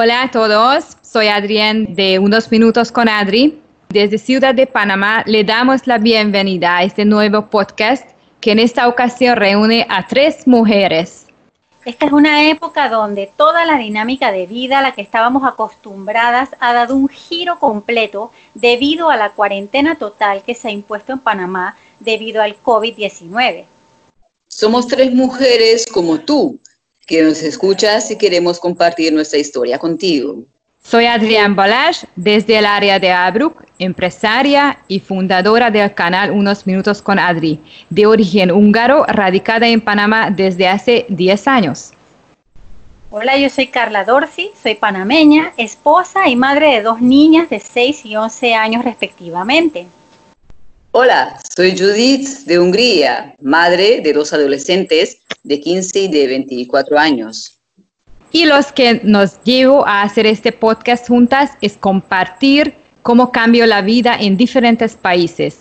Hola a todos, soy Adrián de Unos Minutos con Adri. Desde Ciudad de Panamá le damos la bienvenida a este nuevo podcast que en esta ocasión reúne a tres mujeres. Esta es una época donde toda la dinámica de vida a la que estábamos acostumbradas ha dado un giro completo debido a la cuarentena total que se ha impuesto en Panamá debido al COVID-19. Somos tres mujeres como tú, que nos escuchas y queremos compartir nuestra historia contigo. Soy Adrián Balash, desde el área de Abruk, empresaria y fundadora del canal Unos Minutos con Adri, de origen húngaro, radicada en Panamá desde hace 10 años. Hola, yo soy Carla Dorsi, soy panameña, esposa y madre de dos niñas de 6 y 11 años respectivamente. Hola, soy Judith de Hungría, madre de dos adolescentes de 15 y de 24 años. Y los que nos llevo a hacer este podcast juntas es compartir cómo cambió la vida en diferentes países.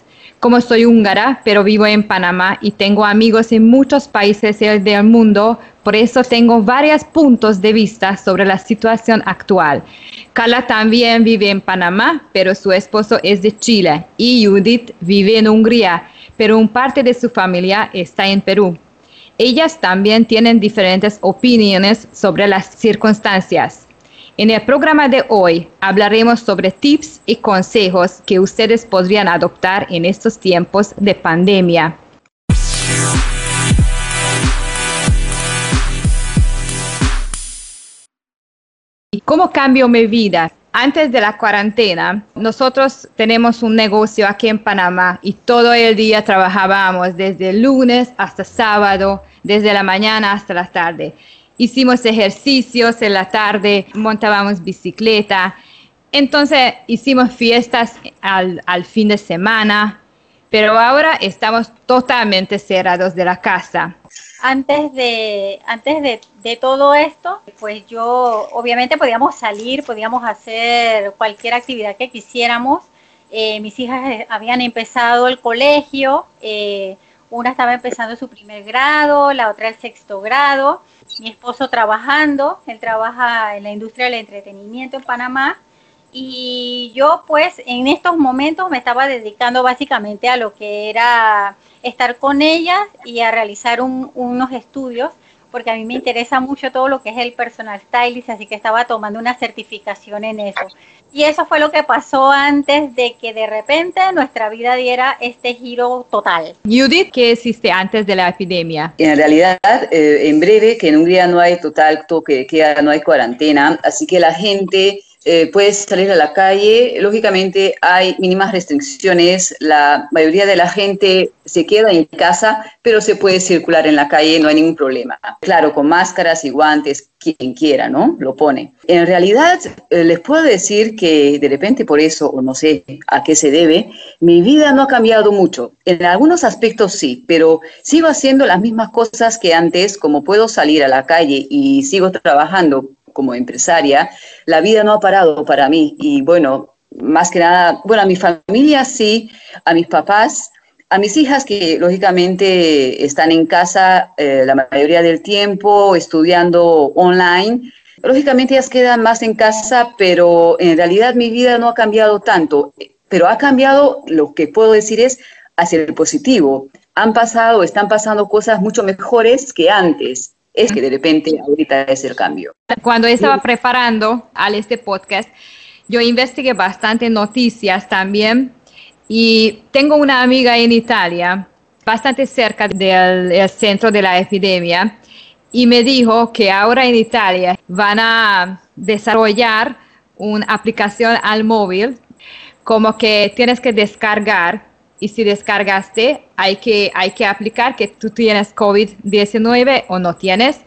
Como soy húngara, pero vivo en Panamá y tengo amigos en muchos países del mundo, por eso tengo varios puntos de vista sobre la situación actual. Carla también vive en Panamá, pero su esposo es de Chile y Judith vive en Hungría, pero un parte de su familia está en Perú. Ellas también tienen diferentes opiniones sobre las circunstancias. En el programa de hoy hablaremos sobre tips y consejos que ustedes podrían adoptar en estos tiempos de pandemia. ¿Cómo cambió mi vida? Antes de la cuarentena, nosotros tenemos un negocio aquí en Panamá y todo el día trabajábamos desde lunes hasta sábado, desde la mañana hasta la tarde. Hicimos ejercicios en la tarde, montábamos bicicleta. Entonces hicimos fiestas al, al fin de semana, pero ahora estamos totalmente cerrados de la casa antes de, antes de, todo esto, pues yo obviamente podíamos salir, podíamos hacer cualquier actividad que quisiéramos. Eh, mis hijas eh, habían empezado el colegio, eh, una estaba empezando su primer grado, la otra el sexto grado, mi esposo trabajando, él trabaja en la industria del entretenimiento en Panamá y yo pues en estos momentos me estaba dedicando básicamente a lo que era estar con ellas y a realizar unos estudios porque a mí me interesa mucho todo lo que es el personal stylist, así que estaba tomando una certificación en eso. Y eso fue lo que pasó antes de que de repente nuestra vida diera este giro total. Judith, ¿qué existe antes de la epidemia? En realidad, eh, en breve, que en Hungría no hay total toque, que no hay cuarentena, así que la gente eh, puedes salir a la calle. Lógicamente hay mínimas restricciones. La mayoría de la gente se queda en casa, pero se puede circular en la calle, no hay ningún problema. Claro, con máscaras y guantes, quien quiera, ¿no? Lo pone. En realidad, eh, les puedo decir que de repente por eso, o no sé a qué se debe, mi vida no ha cambiado mucho. En algunos aspectos sí, pero sigo haciendo las mismas cosas que antes, como puedo salir a la calle y sigo trabajando como empresaria, la vida no ha parado para mí. Y bueno, más que nada, bueno, a mi familia sí, a mis papás, a mis hijas que lógicamente están en casa eh, la mayoría del tiempo, estudiando online. Lógicamente ellas quedan más en casa, pero en realidad mi vida no ha cambiado tanto. Pero ha cambiado, lo que puedo decir es, hacia el positivo. Han pasado, están pasando cosas mucho mejores que antes es que de repente ahorita es el cambio. Cuando estaba preparando al este podcast, yo investigué bastante noticias también y tengo una amiga en Italia, bastante cerca del centro de la epidemia, y me dijo que ahora en Italia van a desarrollar una aplicación al móvil, como que tienes que descargar y si descargaste, hay que, hay que aplicar que tú tienes COVID-19 o no tienes.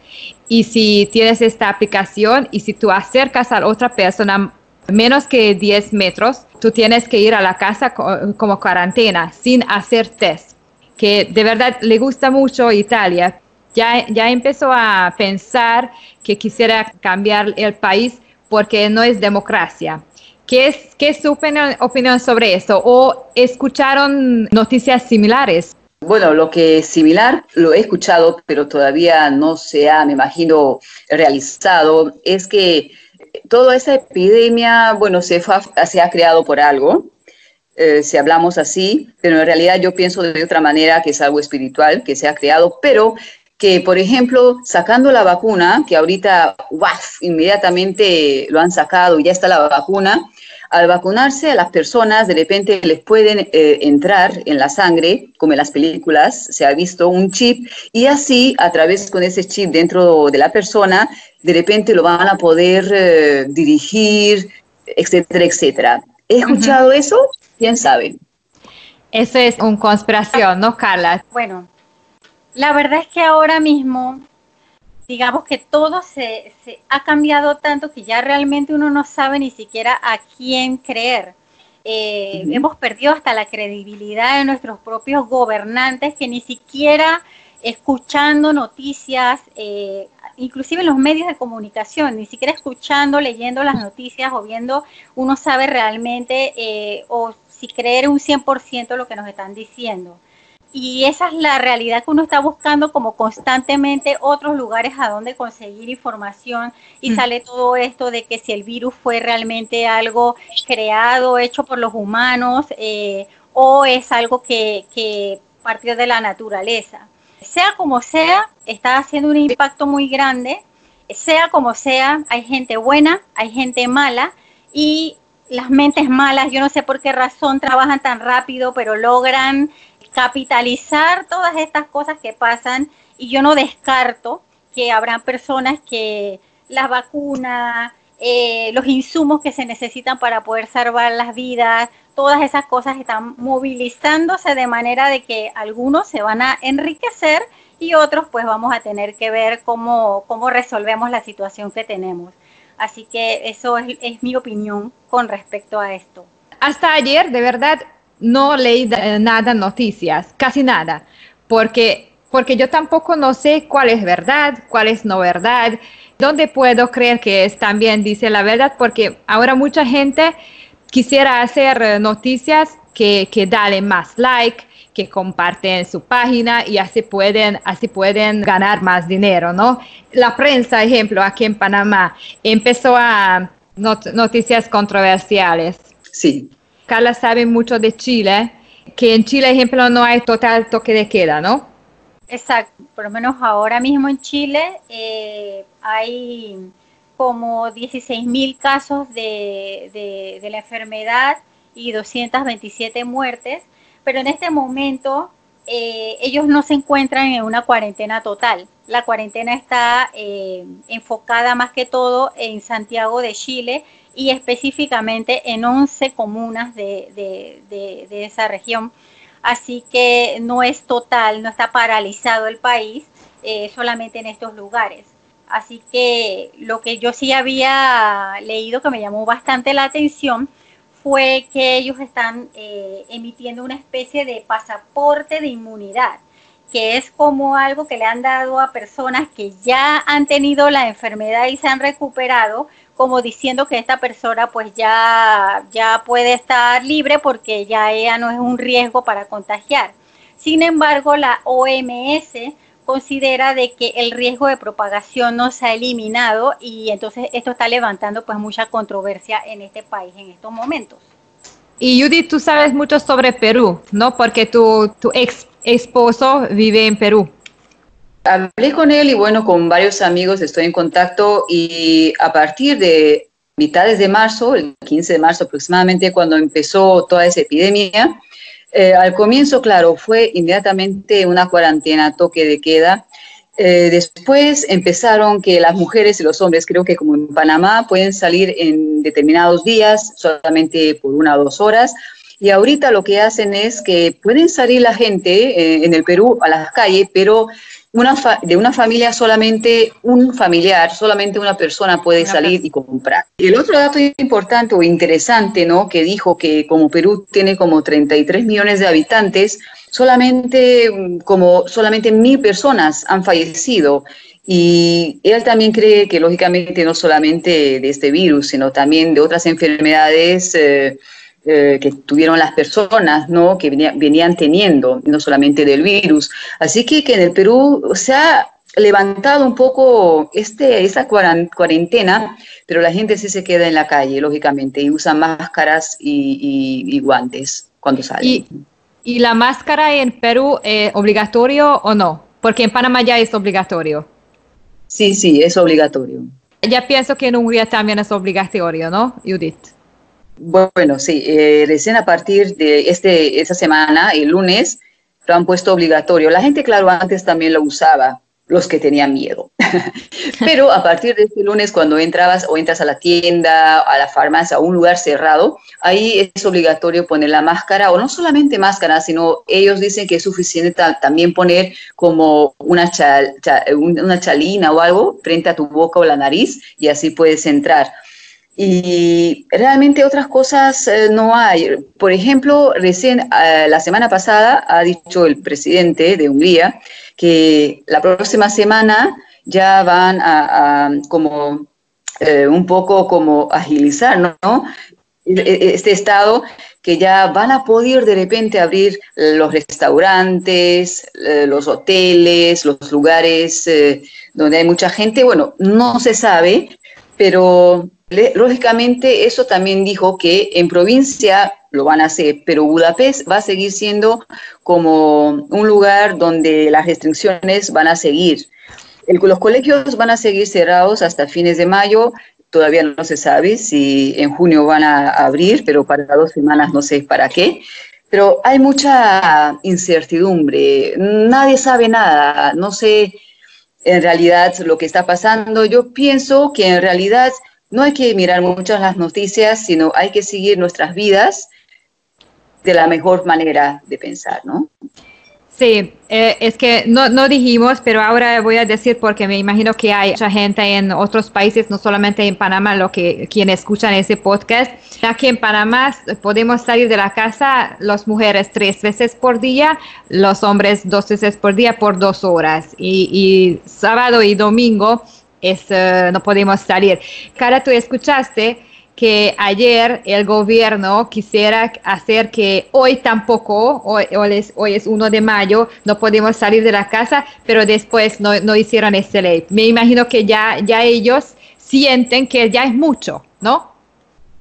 Y si tienes esta aplicación y si tú acercas a otra persona menos que 10 metros, tú tienes que ir a la casa como cuarentena sin hacer test. Que de verdad le gusta mucho Italia. Ya, ya empezó a pensar que quisiera cambiar el país porque no es democracia ¿Qué es, qué es su opinión, sobre eso? ¿O escucharon noticias similares? Bueno, lo que es similar lo he escuchado, pero todavía no se ha, me imagino, realizado, es que toda esa epidemia, bueno, se, se ha creado por algo, eh, si hablamos así, pero en realidad yo pienso de otra manera que es algo espiritual que se ha creado, pero que, por ejemplo, sacando la vacuna, que ahorita, ¡waf!, inmediatamente lo han sacado y ya está la vacuna, al vacunarse a las personas de repente les pueden eh, entrar en la sangre, como en las películas, se ha visto un chip, y así a través con ese chip dentro de la persona, de repente lo van a poder eh, dirigir, etcétera, etcétera. ¿He escuchado eso? ¿Quién sabe? Eso es una conspiración, ¿no, Carla? Bueno, la verdad es que ahora mismo digamos que todo se, ha cambiado tanto que ya realmente uno no sabe ni siquiera a quién creer. Eh, hemos perdido hasta la credibilidad de nuestros propios gobernantes que ni siquiera escuchando noticias, eh, inclusive en los medios de comunicación, ni siquiera escuchando, leyendo las noticias o viendo, uno sabe realmente eh, o si creer un 100% lo que nos están diciendo y esa es la realidad que uno está buscando como constantemente otros lugares a donde conseguir información y mm. sale todo esto de que si el virus fue realmente algo creado, hecho por los humanos eh, o es algo que, que partió de la naturaleza. Sea como sea, está haciendo un impacto muy grande, sea como sea, hay gente buena, hay gente mala y las mentes malas, yo no sé por qué razón trabajan tan rápido, pero logran capitalizar todas estas cosas que pasan y yo no descarto que habrán personas que las vacunas, eh, los insumos que se necesitan para poder salvar las vidas, todas esas cosas están movilizándose de manera de que algunos se van a enriquecer y otros pues vamos a tener que ver cómo, cómo resolvemos la situación que tenemos. Así que eso es, es mi opinión con respecto a esto. Hasta ayer, de verdad, no leí nada noticias, casi nada, porque, porque yo tampoco no sé cuál es verdad, cuál es no verdad, dónde puedo creer que es también dice la verdad, porque ahora mucha gente quisiera hacer eh, noticias que, que dale más like, que comparten su página y así pueden, así pueden ganar más dinero, ¿no? La prensa, ejemplo, aquí en Panamá, empezó a noticias controversiales. Sí. Carla sabe mucho de Chile, que en Chile, ejemplo, no hay total toque de queda, ¿no? Exacto, por lo menos ahora mismo en Chile eh, hay como 16 mil casos de, de, la enfermedad y 227 muertes, pero en este momento eh, ellos no se encuentran en una cuarentena total. La cuarentena está eh, enfocada más que todo en Santiago de Chile y específicamente en 11 comunas de, esa región. Así que no es total, no está paralizado el país, eh, solamente en estos lugares. Así que lo que yo sí había leído que me llamó bastante la atención fue que ellos están eh, emitiendo una especie de pasaporte de inmunidad, que es como algo que le han dado a personas que ya han tenido la enfermedad y se han recuperado, como diciendo que esta persona pues ya, ya puede estar libre porque ya ella no es un riesgo para contagiar. Sin embargo, la OMS considera de que el riesgo de propagación no se ha eliminado y entonces esto está levantando pues mucha controversia en este país en estos momentos. Y Judith, tú sabes mucho sobre Perú, ¿no? Porque tu, tu ex esposo vive en Perú. Hablé con él y bueno, con varios amigos estoy en contacto y a partir de mitades de marzo, el 15 de marzo aproximadamente, cuando empezó toda esa epidemia, eh, al comienzo, claro, fue inmediatamente una cuarentena, toque de queda. Eh, después empezaron que las mujeres y los hombres, creo que como en Panamá, pueden salir en determinados días, solamente por una o dos horas. Y ahorita lo que hacen es que pueden salir la gente eh, en el Perú a las calles, pero una de una familia solamente un familiar, solamente una persona puede salir y comprar. Y el otro dato importante o interesante, ¿no? Que dijo que como Perú tiene como 33 millones de habitantes, solamente mm, como solamente mil personas han fallecido. Y él también cree que lógicamente no solamente de este virus, sino también de otras enfermedades. Eh, eh, que tuvieron las personas, ¿no? Que venían teniendo, no solamente del virus. Así que, que en el Perú se ha levantado un poco este, esta cuarentena, pero la gente sí se queda en la calle, lógicamente, y usa máscaras y, guantes cuando sale. ¿Y, ¿Y, la máscara en Perú es obligatorio o no? Porque en Panamá ya es obligatorio. Sí, sí, es obligatorio. Ya pienso que en Hungría también es obligatorio, ¿no, Judith? Bueno, sí, eh, recién a partir de este, esta semana, el lunes, lo han puesto obligatorio. La gente, claro, antes también lo usaba, los que tenían miedo. Pero a partir de este lunes, cuando entrabas o entras a la tienda, a la farmacia, a un lugar cerrado, ahí es obligatorio poner la máscara, o no solamente máscara, sino ellos dicen que es suficiente también poner como una, una chalina o algo frente a tu boca o la nariz y así puedes entrar. Y realmente otras cosas eh, no hay. Por ejemplo, recién eh, la semana pasada ha dicho el presidente de Hungría que la próxima semana ya van a, como eh, un poco como agilizar, ¿no? E, e, este estado que ya van a poder de repente abrir los restaurantes, los hoteles, los lugares donde hay mucha gente. Bueno, no se sabe, pero Lógicamente, eso también dijo que en provincia lo van a hacer, pero Budapest va a seguir siendo como un lugar donde las restricciones van a seguir. los colegios van a seguir cerrados hasta fines de mayo. Todavía no se sabe si en junio van a abrir, pero para dos semanas no sé para qué. Pero hay mucha incertidumbre. Nadie sabe nada. No sé en realidad lo que está pasando. Yo pienso que en realidad no hay que mirar mucho las noticias, sino hay que seguir nuestras vidas de la mejor manera de pensar, ¿no? Sí, eh, es que no, no, dijimos, pero ahora voy a decir porque me imagino que hay mucha gente en otros países, no solamente en Panamá, lo que quienes escuchan ese podcast. Aquí en Panamá podemos salir de la casa las mujeres tres veces por día, los hombres dos veces por día por dos horas y, y sábado y domingo es, eh, no podemos salir. Cara, tú escuchaste que ayer el gobierno quisiera hacer que hoy tampoco, hoy, es, hoy es 1 de mayo, no podemos salir de la casa, pero después no, no hicieron esta ley. Me imagino que ya, ya ellos sienten que ya es mucho, ¿no?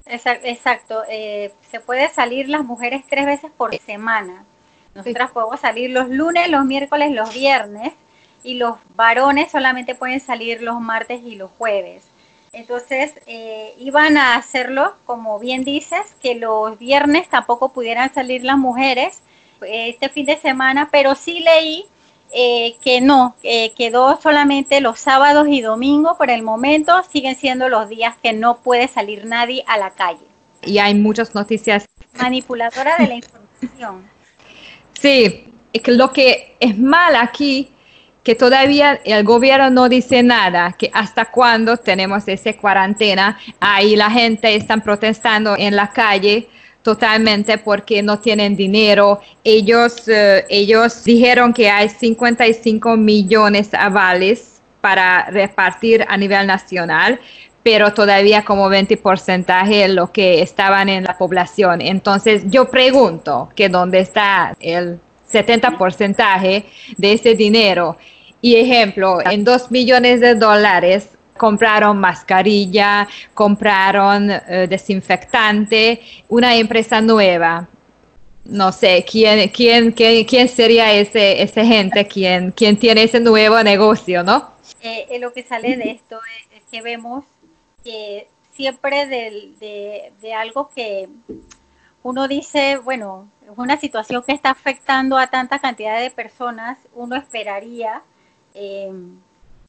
Exacto, eh, se puede salir las mujeres tres veces por semana. Nosotras podemos salir los lunes, los miércoles, los viernes y los varones solamente pueden salir los martes y los jueves. Entonces, eh, iban a hacerlo, como bien dices, que los viernes tampoco pudieran salir las mujeres este fin de semana, pero sí leí eh, que no, quedó solamente los sábados y domingos por el momento, siguen siendo los días que no puede salir nadie a la calle. Y hay muchas noticias. Manipuladora de la información. Sí, lo que es mal aquí que todavía el gobierno no dice nada, que hasta cuándo tenemos esa cuarentena, ahí la gente está protestando en la calle totalmente porque no tienen dinero. Ellos, eh, ellos dijeron que hay 55 millones de avales para repartir a nivel nacional, pero todavía como 20 porcentaje lo que estaban en la población. Entonces yo pregunto que dónde está el 70 porcentaje de ese dinero. Y ejemplo, en 2 millones de dólares compraron mascarilla, compraron eh, desinfectante, una empresa nueva. No sé, ¿quién, quién, quién, quién sería ese, ese gente, quién, quién tiene ese nuevo negocio, no? Eh, eh, lo que sale de esto es, que vemos que siempre de, de algo que uno dice, bueno, es una situación que está afectando a tanta cantidad de personas, uno esperaría eh,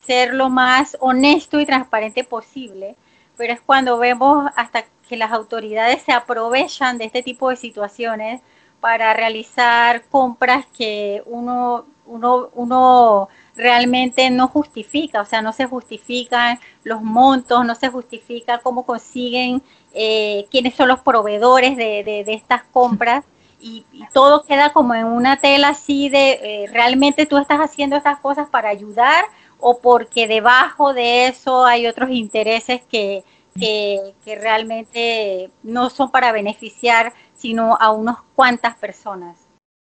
ser lo más honesto y transparente posible, pero es cuando vemos hasta que las autoridades se aprovechan de este tipo de situaciones para realizar compras que uno, uno, uno realmente no justifica, o sea, no se justifican los montos, no se justifica cómo consiguen, eh, quiénes son los proveedores de, de estas compras y, todo queda como en una tela así de eh, realmente tú estás haciendo estas cosas para ayudar o porque debajo de eso hay otros intereses que, que, realmente no son para beneficiar sino a unas cuantas personas.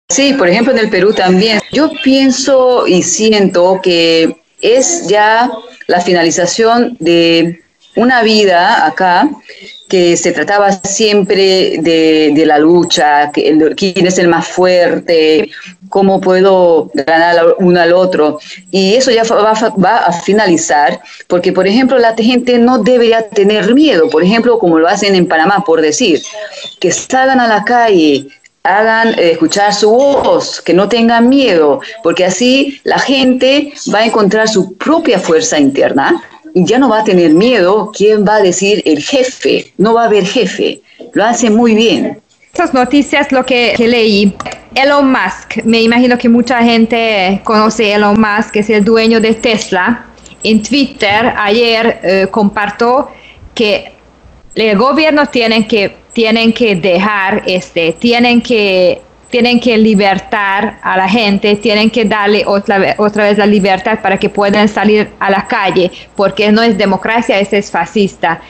Sí, por ejemplo en el Perú también. Yo pienso y siento que es ya la finalización de una vida acá que se trataba siempre de, la lucha, quién es el más fuerte, cómo puedo ganar uno al otro. Y eso ya va, a finalizar, porque, por ejemplo, la gente no debería tener miedo, por ejemplo, como lo hacen en Panamá, por decir, que salgan a la calle, hagan eh, escuchar su voz, que no tengan miedo, porque así la gente va a encontrar su propia fuerza interna ya no va a tener miedo quién va a decir el jefe, no va a haber jefe, lo hace muy bien. Esas noticias, lo que, leí, Elon Musk, me imagino que mucha gente conoce Elon Musk, que es el dueño de Tesla, en Twitter ayer eh, compartió que el gobierno tiene que tienen que dejar este, tienen que tienen que libertar a la gente, tienen que darle otra, otra vez la libertad para que puedan salir a la calle, porque no es democracia, es fascista.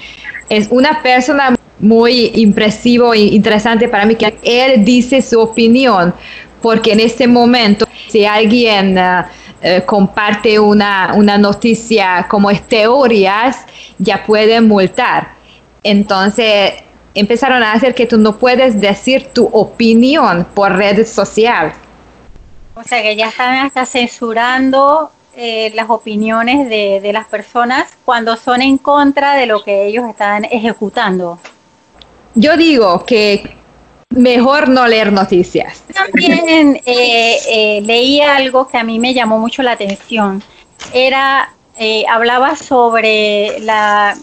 Es una persona muy impresivo e interesante para mí que él dice su opinión, porque en este momento, si alguien uh, uh, comparte una, una noticia como es teorías, ya pueden multar. Entonces, empezaron a hacer que tú no puedes decir tu opinión por redes sociales. O sea que ya están hasta censurando eh, las opiniones de, de, las personas cuando son en contra de lo que ellos están ejecutando. Yo digo que mejor no leer noticias. También eh, eh, leí algo que a mí me llamó mucho la atención. Era, hablaba sobre la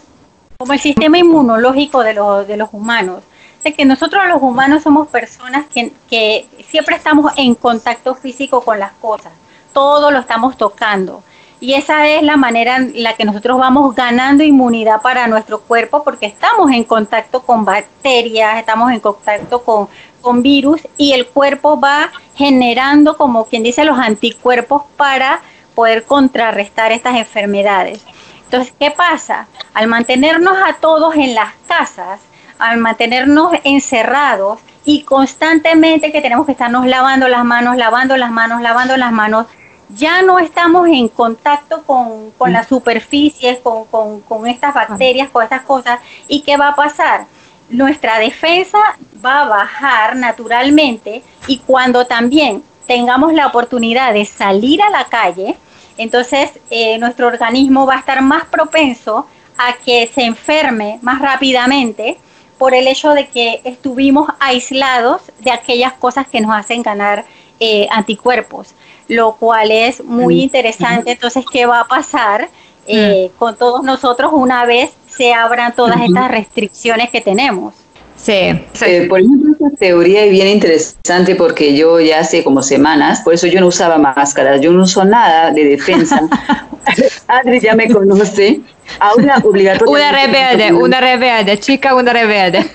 como el sistema inmunológico de, de los humanos. O que nosotros los humanos somos personas que, siempre estamos en contacto físico con las cosas, todo lo estamos tocando. Y esa es la manera en la que nosotros vamos ganando inmunidad para nuestro cuerpo porque estamos en contacto con bacterias, estamos en contacto con, con virus y el cuerpo va generando, como quien dice, los anticuerpos para poder contrarrestar estas enfermedades. Entonces, ¿qué pasa? Al mantenernos a todos en las casas, al mantenernos encerrados y constantemente que tenemos que estarnos lavando las manos, lavando las manos, lavando las manos, ya no estamos en contacto con, las superficies, con, con estas bacterias, con estas cosas. ¿Y qué va a pasar? Nuestra defensa va a bajar naturalmente y cuando también tengamos la oportunidad de salir a la calle, entonces eh, nuestro organismo va a estar más propenso a que se enferme más rápidamente por el hecho de que estuvimos aislados de aquellas cosas que nos hacen ganar eh, anticuerpos, lo cual es muy mm. interesante. Entonces, ¿qué va a pasar eh, mm. con todos nosotros una vez se abran todas estas restricciones que tenemos? Sí. Eh, por ejemplo, esta teoría es bien interesante porque yo ya hace como semanas, por eso yo no usaba máscaras, yo no uso nada de defensa. Adri ya me conoce. Ahora obligatoriamente. Una rebelde, una rebelde, chica, una rebelde.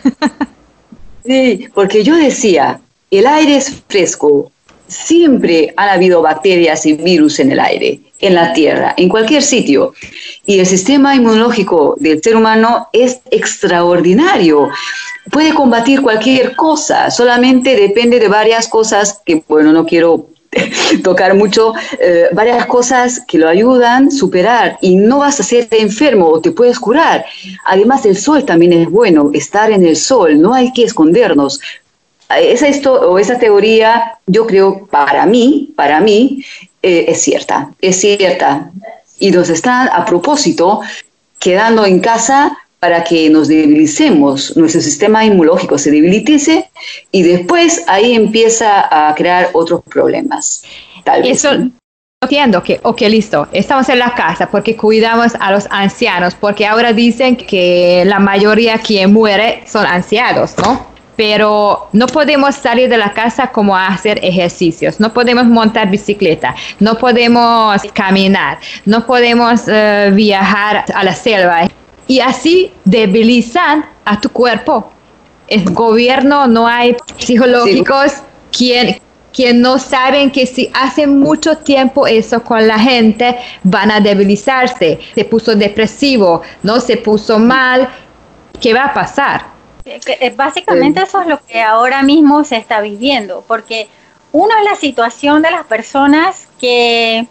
sí, porque yo decía, el aire es fresco. Siempre han habido bacterias y virus en el aire, en la tierra, en cualquier sitio. Y el sistema inmunológico del ser humano es extraordinario puede combatir cualquier cosa, solamente depende de varias cosas que, bueno, no quiero tocar mucho, eh, varias cosas que lo ayudan a superar y no vas a ser enfermo o te puedes curar. Además, el sol también es bueno, estar en el sol, no hay que escondernos. Esa, esto, o esa teoría, yo creo, para mí, para mí, eh, es cierta, es cierta. Y nos están, a propósito, quedando en casa para que nos debilicemos, nuestro sistema inmunológico se debilitice y después ahí empieza a crear otros problemas. Tal vez. Eso, entiendo que, ok, listo, estamos en la casa porque cuidamos a los ancianos, porque ahora dicen que la mayoría quien muere son ancianos, ¿no? Pero no podemos salir de la casa como a hacer ejercicios, no podemos montar bicicleta, no podemos caminar, no podemos eh, viajar a la selva y así debilizan a tu cuerpo. El gobierno no hay psicológicos quien, quien no saben que si hacen mucho tiempo eso con la gente van a debilizarse. Se puso depresivo, no se puso mal. ¿Qué va a pasar? Eh, básicamente eso es lo que ahora mismo se está viviendo, porque uno es la situación de las personas que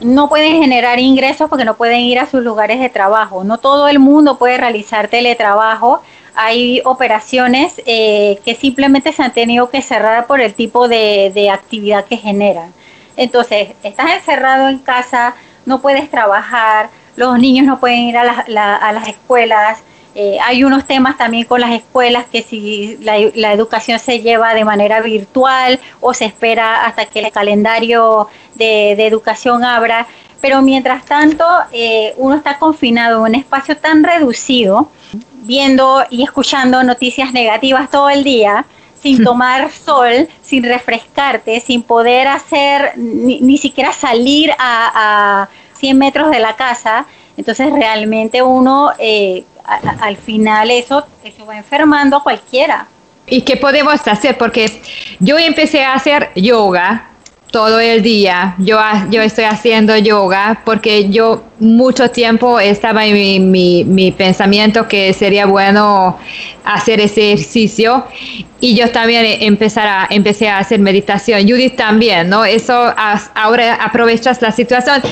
no pueden generar ingresos porque no pueden ir a sus lugares de trabajo. No todo el mundo puede realizar teletrabajo. Hay operaciones eh, que simplemente se han tenido que cerrar por el tipo de, actividad que generan. Entonces, estás encerrado en casa, no puedes trabajar, los niños no pueden ir a, a las escuelas, eh, hay unos temas también con las escuelas que si la, educación se lleva de manera virtual o se espera hasta que el calendario de, educación abra. Pero mientras tanto, eh, uno está confinado en un espacio tan reducido, viendo y escuchando noticias negativas todo el día, sin tomar sol, sin refrescarte, sin poder hacer ni, siquiera salir a, a, 100 metros de la casa. Entonces realmente uno eh, al final eso, eso va enfermando a cualquiera. ¿Y qué podemos hacer? Porque yo empecé a hacer yoga todo el día. Yo, yo estoy haciendo yoga porque yo mucho tiempo estaba en mi, mi, pensamiento que sería bueno hacer ese ejercicio y yo también empezar a, empecé a hacer meditación. Judith también, ¿no? Eso ahora aprovechas la situación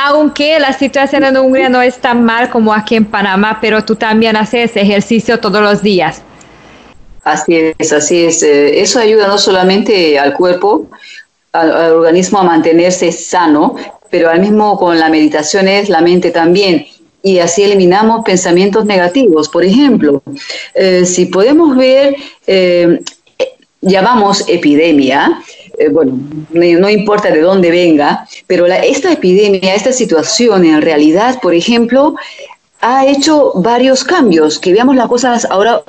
aunque la situación en Hungría no es tan mal como aquí en Panamá, pero tú también haces ejercicio todos los días. Así es, así es. Eh, eso ayuda no solamente al cuerpo, al, organismo a mantenerse sano, pero al mismo con la meditación es la mente también. Y así eliminamos pensamientos negativos. Por ejemplo, eh, si podemos ver, eh, llamamos epidemia, eh, bueno, no, importa de dónde venga, pero esta epidemia, esta situación en realidad, por ejemplo, ha hecho varios cambios, que veamos las cosas ahora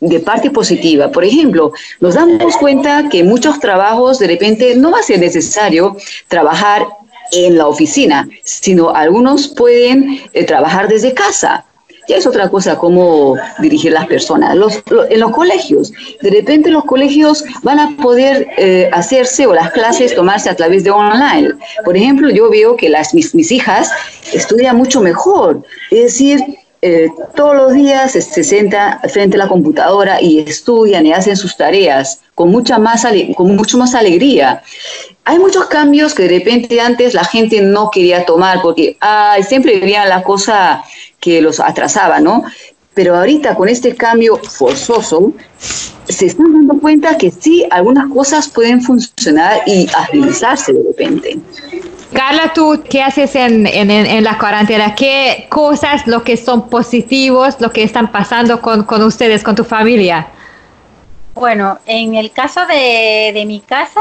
de parte positiva. Por ejemplo, nos damos cuenta que muchos trabajos de repente no va a ser necesario trabajar en la oficina, sino algunos pueden eh, trabajar desde casa. Ya es otra cosa cómo dirigir las personas. en los colegios, de repente los colegios van a poder eh, hacerse o las clases tomarse a través de online. Por ejemplo, yo veo que las, mis, hijas estudian mucho mejor. Es decir, eh, todos los días se, sientan frente a la computadora y estudian y hacen sus tareas con mucha más con mucho más alegría. Hay muchos cambios que de repente antes la gente no quería tomar porque ay, siempre veían la cosa que los atrasaba, ¿no? Pero ahorita con este cambio forzoso, se están dando cuenta que sí, algunas cosas pueden funcionar y agilizarse de repente. Carla, ¿tú qué haces en, en, la cuarentena? ¿Qué cosas, lo que son positivos, lo que están pasando con, con ustedes, con tu familia? Bueno, en el caso de, de mi casa,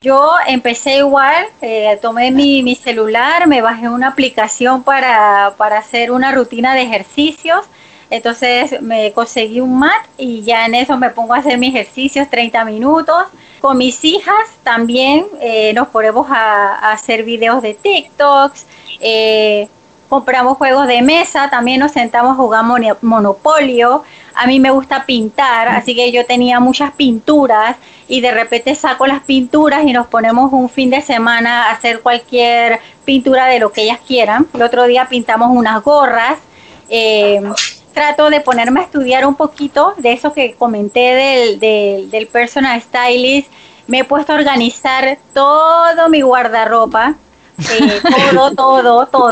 yo empecé igual, eh, tomé mi, mi, celular, me bajé una aplicación para, para, hacer una rutina de ejercicios. Entonces me conseguí un mat y ya en eso me pongo a hacer mis ejercicios 30 minutos. Con mis hijas también eh, nos ponemos a, hacer videos de TikToks. Eh, compramos juegos de mesa, también nos sentamos a jugar Monopolio. A mí me gusta pintar, así que yo tenía muchas pinturas y de repente saco las pinturas y nos ponemos un fin de semana a hacer cualquier pintura de lo que ellas quieran. El otro día pintamos unas gorras. Eh, trato de ponerme a estudiar un poquito de eso que comenté del, del, del personal stylist. Me he puesto a organizar todo mi guardarropa eh, todo, todo, todo.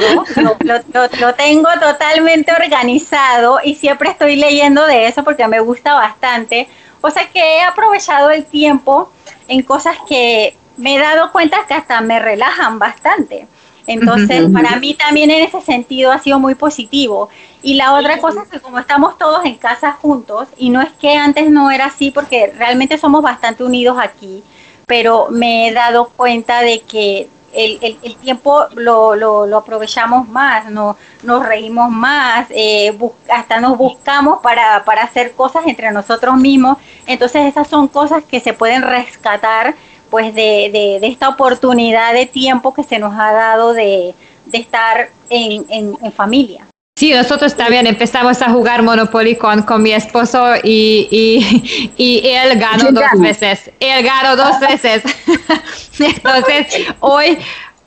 Lo, tengo totalmente organizado y siempre estoy leyendo de eso porque me gusta bastante. O sea que he aprovechado el tiempo en cosas que me he dado cuenta que hasta me relajan bastante. Entonces, para mí también en ese sentido ha sido muy positivo. Y la otra cosa es que como estamos todos en casa juntos, y no es que antes no era así, porque realmente somos bastante unidos aquí, pero me he dado cuenta de que el, el, tiempo lo, lo, aprovechamos más, no, nos reímos más, eh, hasta nos buscamos para, para hacer cosas entre nosotros mismos. Entonces esas son cosas que se pueden rescatar pues de, de, esta oportunidad de tiempo que se nos ha dado de, de estar en, en familia. Sí, nosotros también empezamos a jugar Monopoly con, con mi esposo y, y, y él ganó dos veces. Él ganó dos veces. Entonces, hoy,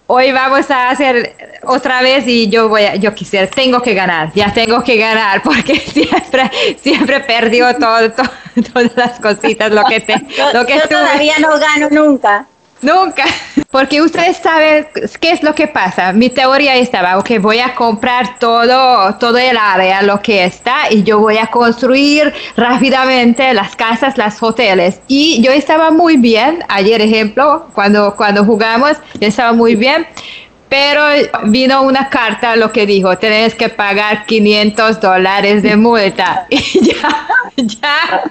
hoy vamos a hacer otra vez y yo voy a, yo quisiera, tengo que ganar, ya tengo que ganar porque siempre, siempre perdió todo, todas las cositas, lo que te, lo que yo todavía no gano nunca. Nunca. Porque ustedes saben qué es lo que pasa. Mi teoría estaba, ok, voy a comprar todo, todo el área, lo que está, y yo voy a construir rápidamente las casas, las hoteles. Y yo estaba muy bien, ayer ejemplo, cuando, cuando jugamos, yo estaba muy bien. Pero vino una carta lo que dijo, tenés que pagar 500 dólares de multa. Y ya, ya,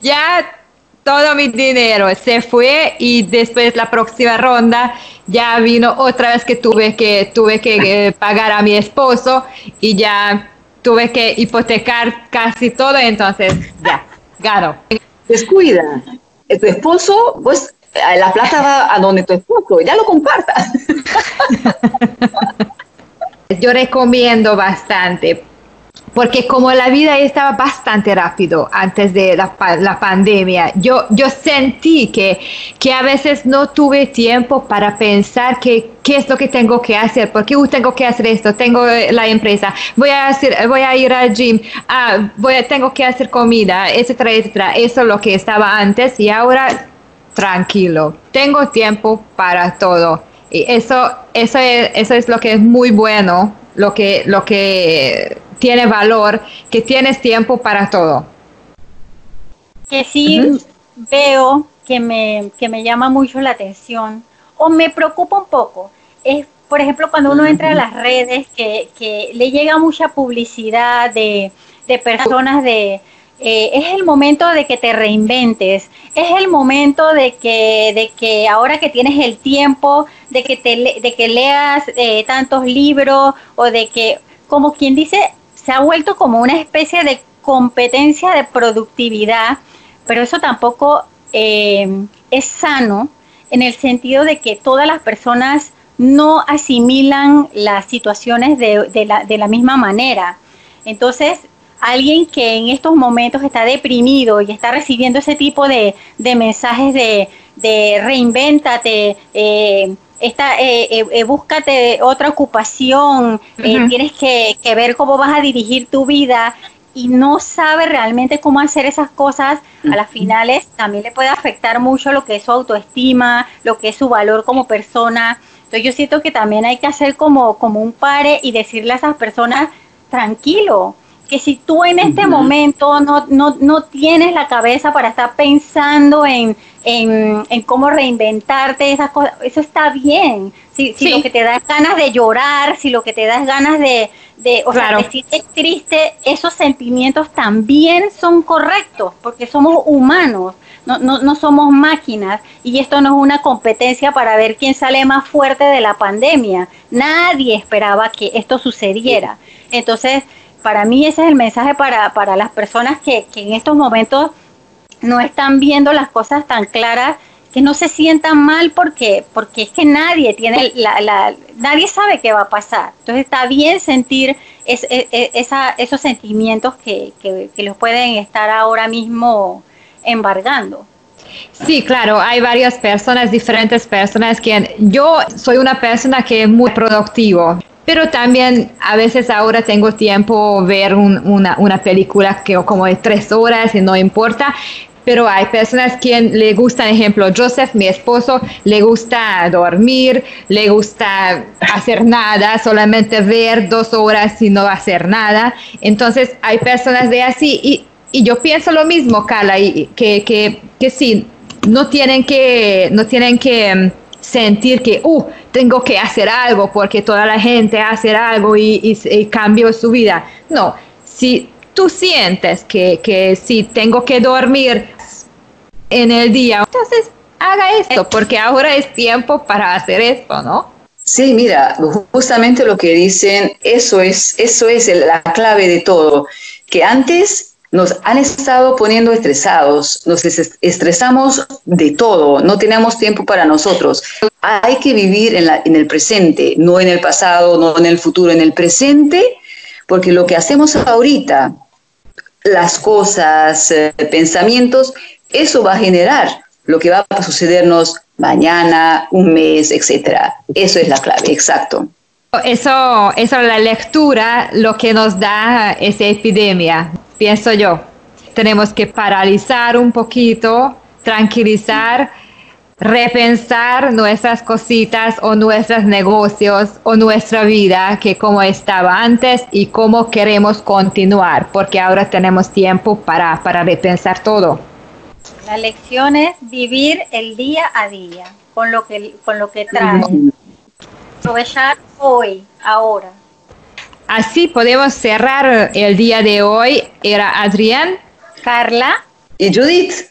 ya todo mi dinero. Se fue y después la próxima ronda ya vino otra vez que tuve que tuve que eh, pagar a mi esposo y ya tuve que hipotecar casi todo entonces ya gano. Descuida. Tu esposo pues la plata va a donde tu esposo ya lo comparta yo recomiendo bastante porque como la vida estaba bastante rápido antes de la, la pandemia, yo, yo sentí que, que, a veces no tuve tiempo para pensar que, qué es lo que tengo que hacer, porque tengo que hacer esto, tengo eh, la empresa, voy a, hacer, voy a ir al gym, ah, voy a, tengo que hacer comida, etcétera, etcétera. Eso es lo que estaba antes y ahora tranquilo, tengo tiempo para todo. Y eso, eso, es, eso es lo que es muy bueno, lo que, lo que tiene valor, que tienes tiempo para todo. Que sí veo que me, que me llama mucho la atención o me preocupa un poco. Es, por ejemplo, cuando uno entra a las redes, que, que le llega mucha publicidad de, de personas de, eh, es el momento de que te reinventes, es el momento de que, de que ahora que tienes el tiempo, de que, te, de que leas eh, tantos libros o de que, como quien dice, se ha vuelto como una especie de competencia de productividad, pero eso tampoco eh, es sano en el sentido de que todas las personas no asimilan las situaciones de, la, misma manera. Entonces, alguien que en estos momentos está deprimido y está recibiendo ese tipo de, mensajes de, de reinvéntate, eh, esta, eh, eh, eh, búscate otra ocupación, tienes que, ver cómo vas a dirigir tu vida y no sabe realmente cómo hacer esas cosas, a las finales también le puede afectar mucho lo que es su autoestima, lo que es su valor como persona. Entonces yo siento que también hay que hacer como, como un pare y decirle a esas personas, tranquilo, que si tú en este momento no, no, no, tienes la cabeza para estar pensando en, en, cómo reinventarte, esas cosas, eso está bien. Si, si lo que te da es ganas de llorar, si lo que te da es ganas de, de o sea, decirte triste, esos sentimientos también son correctos, porque somos humanos. No, no, no somos máquinas y esto no es una competencia para ver quién sale más fuerte de la pandemia. Nadie esperaba que esto sucediera. Entonces, para mí ese es el mensaje para, para las personas que, que en estos momentos no están viendo las cosas tan claras que no se sientan mal porque porque es que nadie tiene la, la, nadie sabe qué va a pasar entonces está bien sentir es, e, e, esa, esos sentimientos que, que, los pueden estar ahora mismo embargando Sí, claro, hay varias personas, diferentes personas que yo soy una persona que es muy productivo pero también a veces ahora tengo tiempo ver una, una, película que como de tres horas y no importa. Pero hay personas que le gustan, ejemplo, Joseph, mi esposo, le gusta dormir, le gusta hacer nada, solamente ver dos horas y no hacer nada. Entonces hay personas de así y, y yo pienso lo mismo, Carla, y que, que, que sí, no tienen que, no tienen que mm, sentir que, uh, tengo que hacer algo porque toda la gente hace algo y, y, cambio su vida. No, si tú sientes que, que si tengo que dormir en el día, entonces haga esto porque ahora es tiempo para hacer esto, ¿no? Sí, mira, justamente lo que dicen, eso es, eso es la clave de todo, que antes nos han estado poniendo estresados, nos estresamos de todo, no tenemos tiempo para nosotros. Hay que vivir en, la, en, el presente, no en el pasado, no en el futuro, en el presente, porque lo que hacemos ahorita, las cosas, eh, pensamientos, eso va a generar lo que va a sucedernos mañana, un mes, etcétera. Eso es la clave, exacto. Eso, eso es la lectura, lo que nos da esa epidemia pienso yo. Tenemos que paralizar un poquito, tranquilizar, repensar nuestras cositas o nuestros negocios o nuestra vida que como estaba antes y cómo queremos continuar, porque ahora tenemos tiempo para, para repensar todo. La lección es vivir el día a día con lo que, con lo que trae. Aprovechar hoy, ahora. Así podemos cerrar el día de hoy. Era Adrián, Carla y Judith.